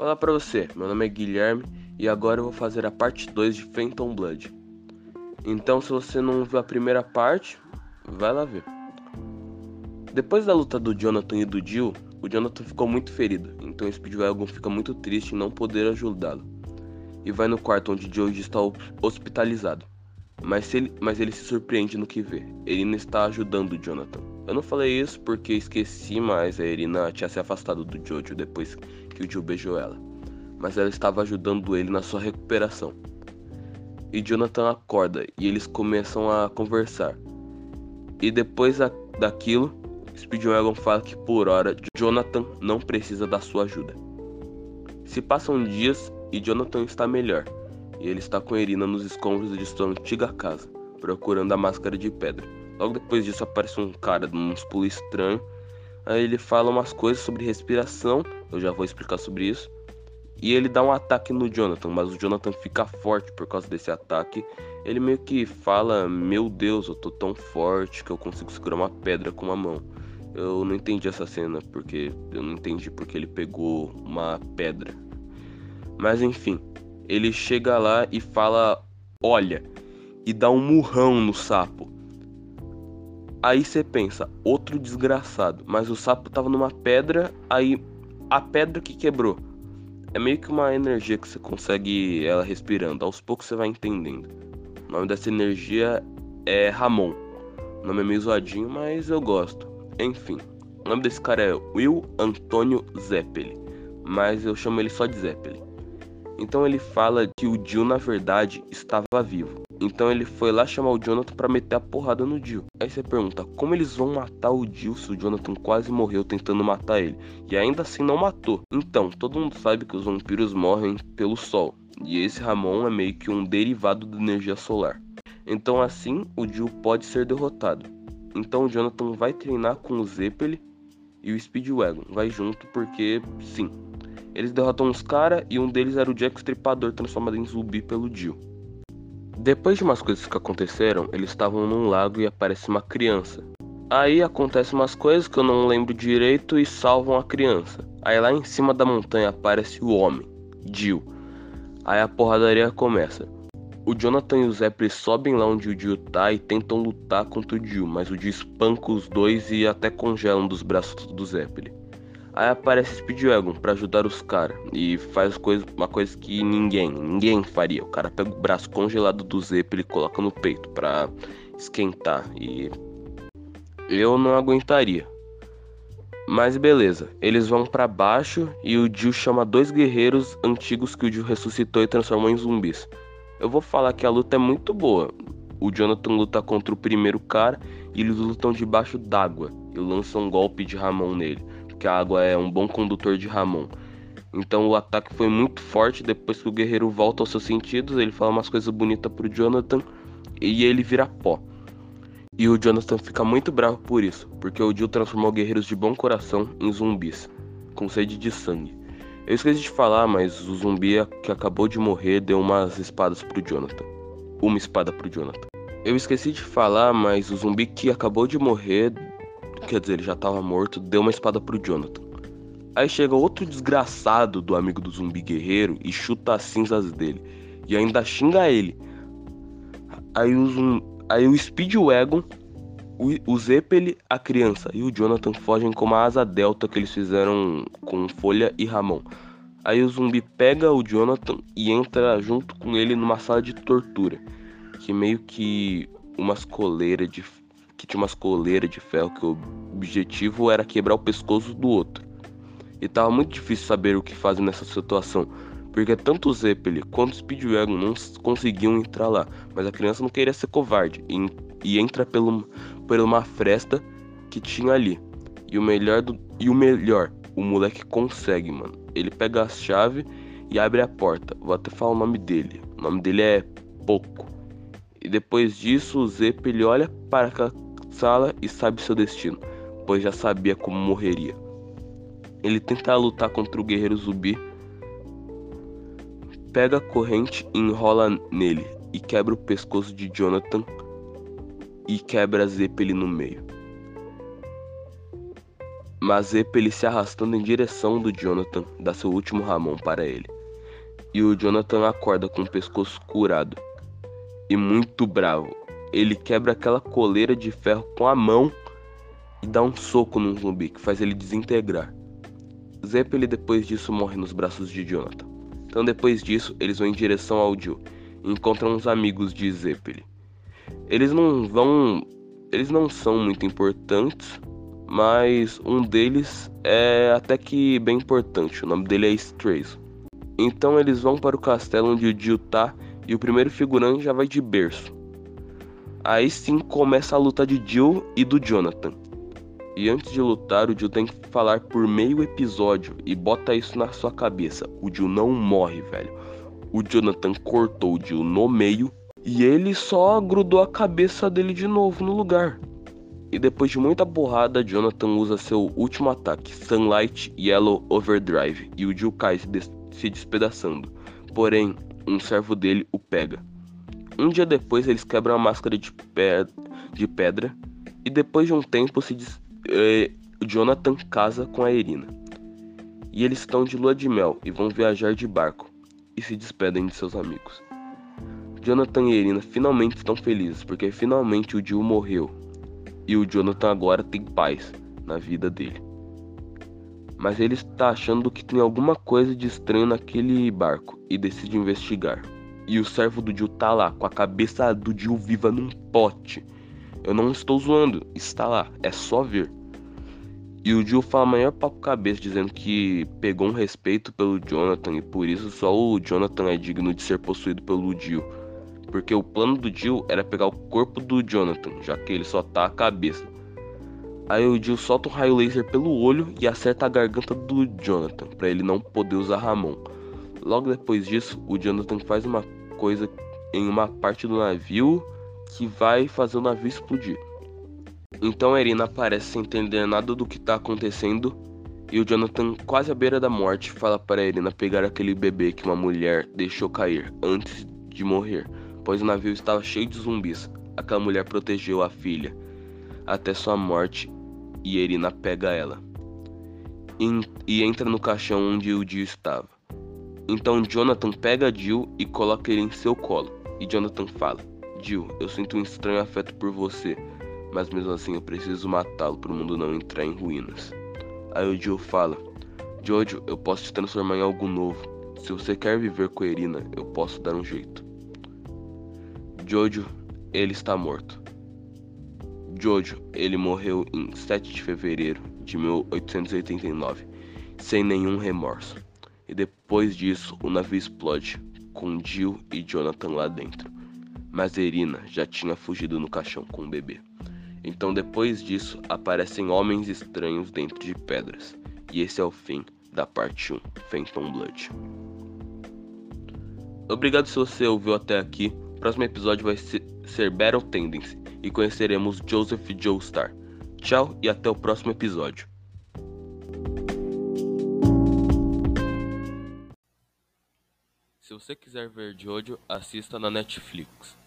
Olá para você, meu nome é Guilherme e agora eu vou fazer a parte 2 de Phantom Blood. Então, se você não viu a primeira parte, vai lá ver. Depois da luta do Jonathan e do Jill, o Jonathan ficou muito ferido, então Speedwagon fica muito triste em não poder ajudá-lo. E vai no quarto onde George está hospitalizado. Mas ele, mas ele se surpreende no que vê. Irina está ajudando o Jonathan. Eu não falei isso porque esqueci, mas a Irina tinha se afastado do Jojo depois que o Jill beijou ela. Mas ela estava ajudando ele na sua recuperação. E Jonathan acorda e eles começam a conversar. E depois daquilo, Speedwagon fala que por hora Jonathan não precisa da sua ajuda. Se passam dias e Jonathan está melhor, e ele está com Irina nos escombros de sua antiga casa, procurando a máscara de pedra. Logo depois disso aparece um cara de um pulo estranho. Aí ele fala umas coisas sobre respiração, eu já vou explicar sobre isso. E ele dá um ataque no Jonathan, mas o Jonathan fica forte por causa desse ataque. Ele meio que fala: Meu Deus, eu tô tão forte que eu consigo segurar uma pedra com uma mão. Eu não entendi essa cena, porque eu não entendi porque ele pegou uma pedra. Mas enfim, ele chega lá e fala: Olha, e dá um murrão no sapo. Aí você pensa, outro desgraçado, mas o sapo tava numa pedra, aí a pedra que quebrou. É meio que uma energia que você consegue ela respirando, aos poucos você vai entendendo. O nome dessa energia é Ramon. O nome é meio zoadinho, mas eu gosto. Enfim, o nome desse cara é Will Antônio Zeppeli, mas eu chamo ele só de Zeppeli. Então ele fala que o Jill na verdade estava vivo. Então ele foi lá chamar o Jonathan para meter a porrada no Jill. Aí você pergunta, como eles vão matar o Jill se o Jonathan quase morreu tentando matar ele? E ainda assim não matou. Então, todo mundo sabe que os vampiros morrem pelo sol. E esse Ramon é meio que um derivado da energia solar. Então assim, o Jill pode ser derrotado. Então o Jonathan vai treinar com o Zeppeli e o Speedwagon. Vai junto porque, sim. Eles derrotam uns caras e um deles era o Jack Stripador transformado em zumbi pelo Jill. Depois de umas coisas que aconteceram, eles estavam num lago e aparece uma criança. Aí acontecem umas coisas que eu não lembro direito e salvam a criança. Aí lá em cima da montanha aparece o homem, Jill. Aí a porradaria começa. O Jonathan e o Zeppeli sobem lá onde o Dio tá e tentam lutar contra o Dio, mas o Dio espanca os dois e até congela um dos braços do Zeppeli. Aí aparece Speedwagon para ajudar os caras e faz coisa, uma coisa que ninguém, ninguém faria. O cara pega o braço congelado do Zeppeli e coloca no peito para esquentar e eu não aguentaria. Mas beleza, eles vão para baixo e o Dio chama dois guerreiros antigos que o Dio ressuscitou e transformou em zumbis. Eu vou falar que a luta é muito boa. O Jonathan luta contra o primeiro cara e eles lutam debaixo d'água e lançam um golpe de Ramon nele, porque a água é um bom condutor de Ramon. Então o ataque foi muito forte. Depois que o guerreiro volta aos seus sentidos, ele fala umas coisas bonitas pro Jonathan e ele vira pó. E o Jonathan fica muito bravo por isso, porque o Jill transformou guerreiros de bom coração em zumbis, com sede de sangue. Eu esqueci de falar, mas o zumbi que acabou de morrer deu umas espadas pro Jonathan. Uma espada pro Jonathan. Eu esqueci de falar, mas o zumbi que acabou de morrer, quer dizer, ele já tava morto, deu uma espada pro Jonathan. Aí chega outro desgraçado do amigo do zumbi guerreiro e chuta as cinzas dele. E ainda xinga ele. Aí o, zum... Aí o Speedwagon, o, o a criança e o Jonathan fogem com uma asa delta que eles fizeram com Folha e Ramon. Aí o zumbi pega o Jonathan e entra junto com ele numa sala de tortura, que meio que umas coleiras de que tinha umas coleiras de ferro que o objetivo era quebrar o pescoço do outro. E tava muito difícil saber o que fazer nessa situação, porque tanto o Zeppeli quanto o Speedwagon não conseguiam entrar lá, mas a criança não queria ser covarde e, e entra pelo, por uma fresta que tinha ali. E o melhor do, e o melhor, o moleque consegue, mano. Ele pega a chave e abre a porta. Vou até falar o nome dele. O nome dele é Pouco. E depois disso, o Zepp ele olha para a sala e sabe seu destino, pois já sabia como morreria. Ele tenta lutar contra o guerreiro zumbi, pega a corrente e enrola nele e quebra o pescoço de Jonathan e quebra Zeppeli no meio. Mazeppa se arrastando em direção do Jonathan dá seu último ramon para ele. E o Jonathan acorda com o pescoço curado. E muito bravo, ele quebra aquela coleira de ferro com a mão e dá um soco num zumbi que faz ele desintegrar. Zeppeli depois disso morre nos braços de Jonathan. Então depois disso, eles vão em direção ao Jill e encontram uns amigos de Zeppeli. Eles não vão, eles não são muito importantes, mas um deles é até que bem importante. O nome dele é Strays. Então eles vão para o castelo onde o Jill tá e o primeiro figurante já vai de berço. Aí sim começa a luta de Jill e do Jonathan. E antes de lutar, o Jill tem que falar por meio episódio e bota isso na sua cabeça. O Jill não morre, velho. O Jonathan cortou o Jill no meio e ele só grudou a cabeça dele de novo no lugar. E depois de muita porrada, Jonathan usa seu último ataque, Sunlight Yellow Overdrive, e o Jill cai se, des se despedaçando. Porém, um servo dele o pega. Um dia depois, eles quebram a máscara de, pe de pedra e depois de um tempo se des é, Jonathan casa com a Irina. E eles estão de lua de mel e vão viajar de barco e se despedem de seus amigos. Jonathan e Irina finalmente estão felizes porque finalmente o Jill morreu e o Jonathan agora tem paz na vida dele. Mas ele está achando que tem alguma coisa de estranho naquele barco e decide investigar. E o servo do Jill tá lá com a cabeça do Jill viva num pote eu não estou zoando, está lá, é só ver. E o Jill fala maior papo cabeça, dizendo que pegou um respeito pelo Jonathan e por isso só o Jonathan é digno de ser possuído pelo Jill. Porque o plano do Jill era pegar o corpo do Jonathan, já que ele só tá a cabeça. Aí o Jill solta um raio laser pelo olho e acerta a garganta do Jonathan, para ele não poder usar Ramon. Logo depois disso, o Jonathan faz uma coisa em uma parte do navio que vai fazer o navio explodir. Então a Irina aparece sem entender nada do que está acontecendo e o Jonathan, quase à beira da morte, fala para a Irina pegar aquele bebê que uma mulher deixou cair antes de morrer, pois o navio estava cheio de zumbis. Aquela mulher protegeu a filha até sua morte e Irina pega ela e entra no caixão onde o Jill estava. Então Jonathan pega Jill e coloca ele em seu colo. E Jonathan fala: Jill, eu sinto um estranho afeto por você, mas mesmo assim eu preciso matá-lo para o mundo não entrar em ruínas. Aí o Jill fala: Jojo, eu posso te transformar em algo novo. Se você quer viver com Irina, eu posso dar um jeito. Jojo, ele está morto. Jojo, ele morreu em 7 de fevereiro de 1889, sem nenhum remorso. E depois disso, o navio explode, com Jill e Jonathan lá dentro mas Erina já tinha fugido no caixão com o bebê. Então, depois disso, aparecem homens estranhos dentro de pedras. E esse é o fim da parte 1, Phantom Blood. Obrigado se você ouviu até aqui. O próximo episódio vai ser Battle Tendency e conheceremos Joseph Joestar. Tchau e até o próximo episódio. Se você quiser ver Jojo, assista na Netflix.